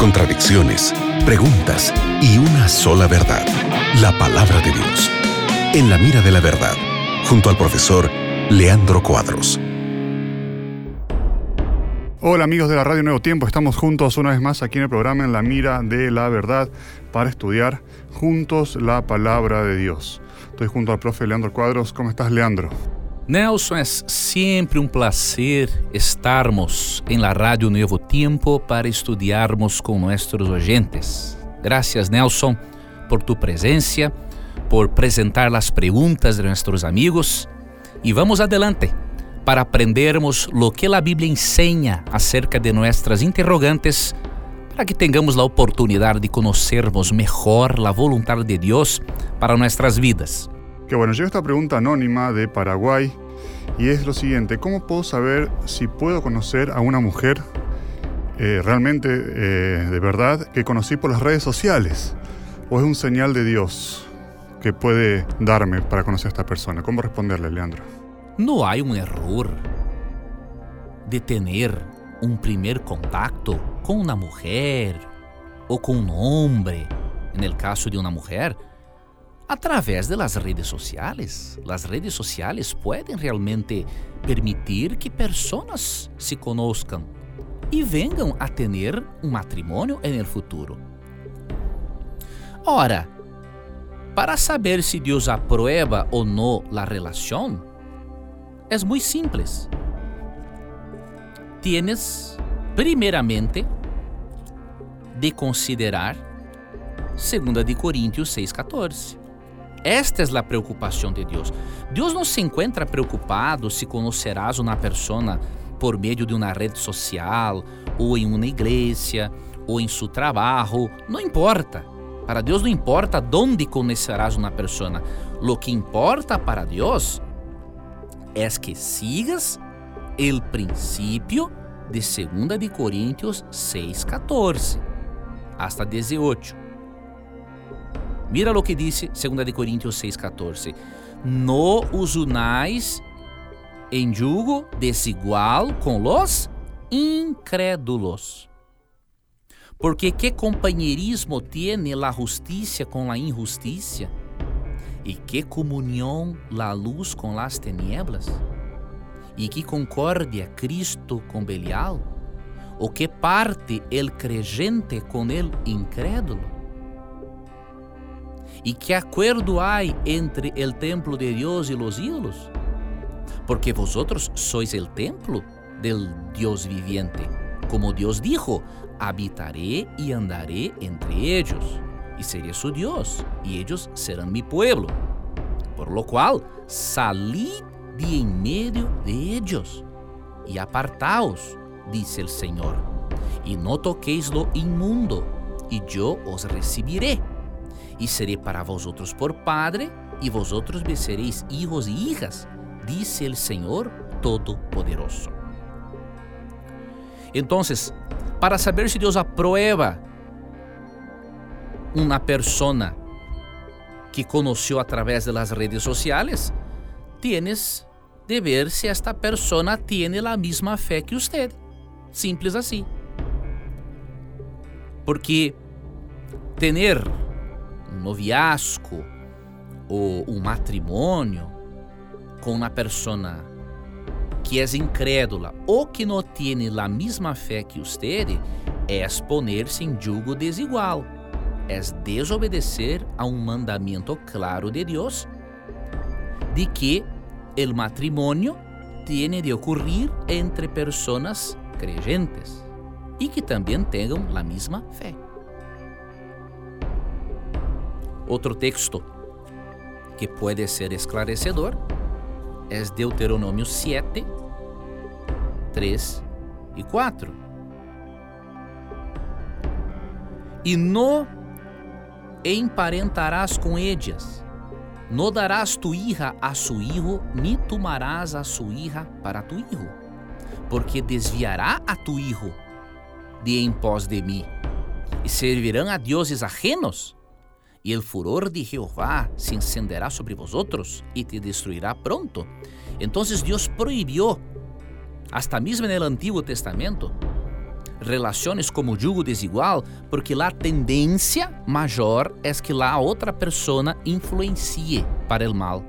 contradicciones, preguntas y una sola verdad, la palabra de Dios. En la mira de la verdad, junto al profesor Leandro Cuadros. Hola amigos de la Radio Nuevo Tiempo, estamos juntos una vez más aquí en el programa En la Mira de la Verdad para estudiar juntos la palabra de Dios. Estoy junto al profe Leandro Cuadros. ¿Cómo estás, Leandro? Nelson, é sempre um prazer estarmos em la Rádio Novo Tempo para estudiarmos com nossos oyentes. Graças, Nelson, por tu presença, por apresentar as perguntas de nossos amigos e vamos adelante para aprendermos lo que a Bíblia ensina acerca de nossas interrogantes, para que tenhamos a oportunidade de conhecermos melhor a vontade de Deus para nossas vidas. Que bueno, llega esta pregunta anónima de Paraguay y es lo siguiente, ¿cómo puedo saber si puedo conocer a una mujer eh, realmente eh, de verdad que conocí por las redes sociales? ¿O es un señal de Dios que puede darme para conocer a esta persona? ¿Cómo responderle, Leandro? No hay un error de tener un primer contacto con una mujer o con un hombre, en el caso de una mujer, através de las redes sociales. Las redes sociales pueden realmente permitir que personas se conozcan y vengan a tener un matrimonio en el futuro. Ora, para saber se Deus aprueba ou não a relação, é muito simples. Tienes, primeiramente, de considerar 2 de Coríntios 6,14. Esta é a preocupação de Deus. Deus não se encontra preocupado se conocerás uma pessoa por meio de uma rede social, ou em uma igreja, ou em seu trabalho, não importa. Para Deus não importa onde conhecerás uma pessoa. Lo que importa para Deus é que sigas o princípio de 2 de Coríntios 6:14 hasta 18. Mira lo que disse 2 de Coríntios 6:14. No os unais em jugo desigual com los incrédulos. Porque que companheirismo tiene la justicia con la injusticia? E que comunhão la luz com las tinieblas? E que concórdia Cristo com Belial? O que parte el creyente com el incrédulo? E que acordo há entre el templo de Deus e los ídolos? Porque vosotros sois el templo del Dios viviente. Como Deus dijo, habitaré y andaré entre ellos, y seré su Dios, y ellos serán mi pueblo. Por lo cual, salid de en medio de ellos, y apartaos, dice el Señor, y no toquéis lo inmundo, y yo os recibiré, y seré para vosotros por Padre, y vosotros me seréis hijos y hijas, dice el Señor Todopoderoso. Entonces, para saber se Deus aprueba uma persona que conheceu através das redes sociais, tienes de ver se esta persona tiene a mesma fé que usted. Simples assim. Porque ter um noviasco ou um matrimônio com uma persona que é incrédula ou que não tem a mesma fé que usted, é poner-se em jugo desigual, é desobedecer a um mandamento claro de Deus de que o matrimônio tem de ocorrer entre pessoas creyentes e que também tenham a mesma fé. Outro texto que pode ser esclarecedor é Deuteronômio 7, 3 e 4. E no emparentarás com ellas, no darás tu hija a su hijo, ni tomarás a su hija para tu hijo, porque desviará a tu hijo de em pós de mim, e servirão a deuses ajenos, e el furor de Jehová se encenderá sobre vosotros e te destruirá pronto. Entonces Deus proibiu hasta mesmo no Antigo Testamento, relaciones como yugo desigual porque la tendencia mayor es que la otra persona influencie para el mal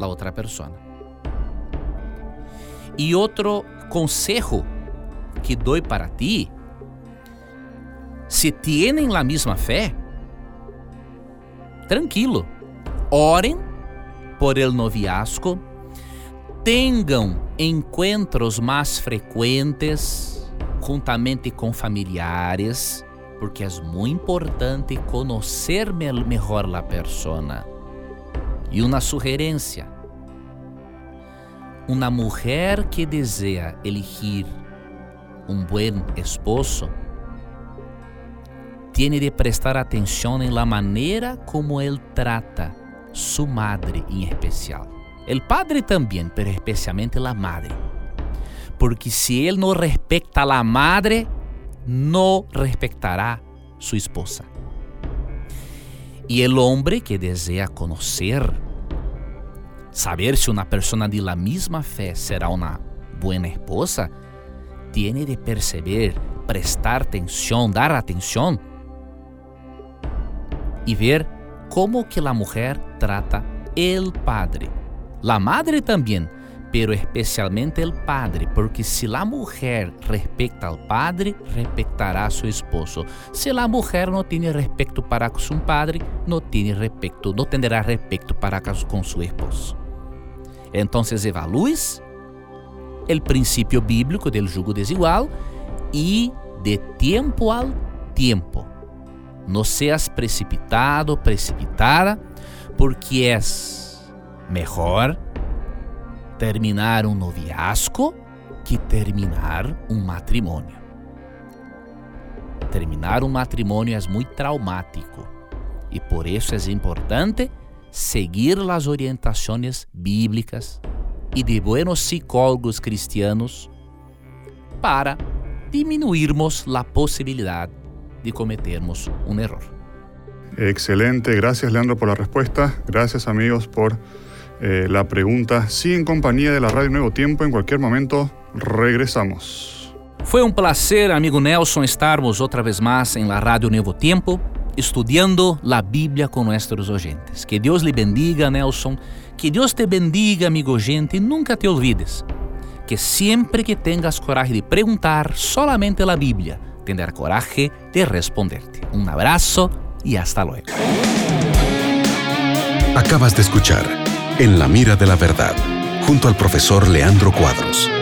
la otra persona. E outro consejo que doy para ti, se tienen la misma fé, tranquilo, orem por el noviazgo, tenham encontros mais frequentes juntamente com familiares, porque é muito importante conhecer melhor a persona. E uma sugerência: uma mulher que deseja elegir um bom esposo tem de prestar atenção em la maneira como ele trata sua madre em especial. El padre também, pero especialmente la madre. Porque se ele não respeita a la madre, não respeitará sua esposa. E o homem que deseja conhecer, saber se uma pessoa de la misma fé será uma boa esposa, tem de perceber, prestar atenção, dar atenção e ver como que a mulher trata el padre. La madre também, pero especialmente el padre, porque se la mujer respecta al padre, respectará a su esposo. Se la mujer no tiene respeto para su padre, no tiene respeto, no tendrá respeto para con su esposo. Entonces evalúes el principio bíblico del jugo desigual y de tiempo al tiempo. No seas precipitado, precipitada, porque es mejor terminar um noviazgo que terminar um matrimônio. Terminar um matrimônio é muito traumático e por isso é importante seguir as orientações bíblicas e de buenos psicólogos cristianos para diminuirmos a possibilidade de cometermos um erro. Excelente, gracias Leandro por la respuesta, gracias amigos por eh, la pregunta. Sí, en compañía de la Radio Nuevo Tiempo, en cualquier momento regresamos. Foi um prazer, amigo Nelson, estarmos outra vez mais em la Radio Nuevo Tiempo, estudando a Bíblia com nossos oyentes. Que Deus lhe bendiga, Nelson. Que Deus te bendiga, amigo oyente, e nunca te olvides que sempre que tengas coragem de perguntar solamente a Bíblia, tendrá coragem de responderte. Um abraço e hasta luego. Acabas de escuchar En la mira de la verdad, junto al profesor Leandro Cuadros.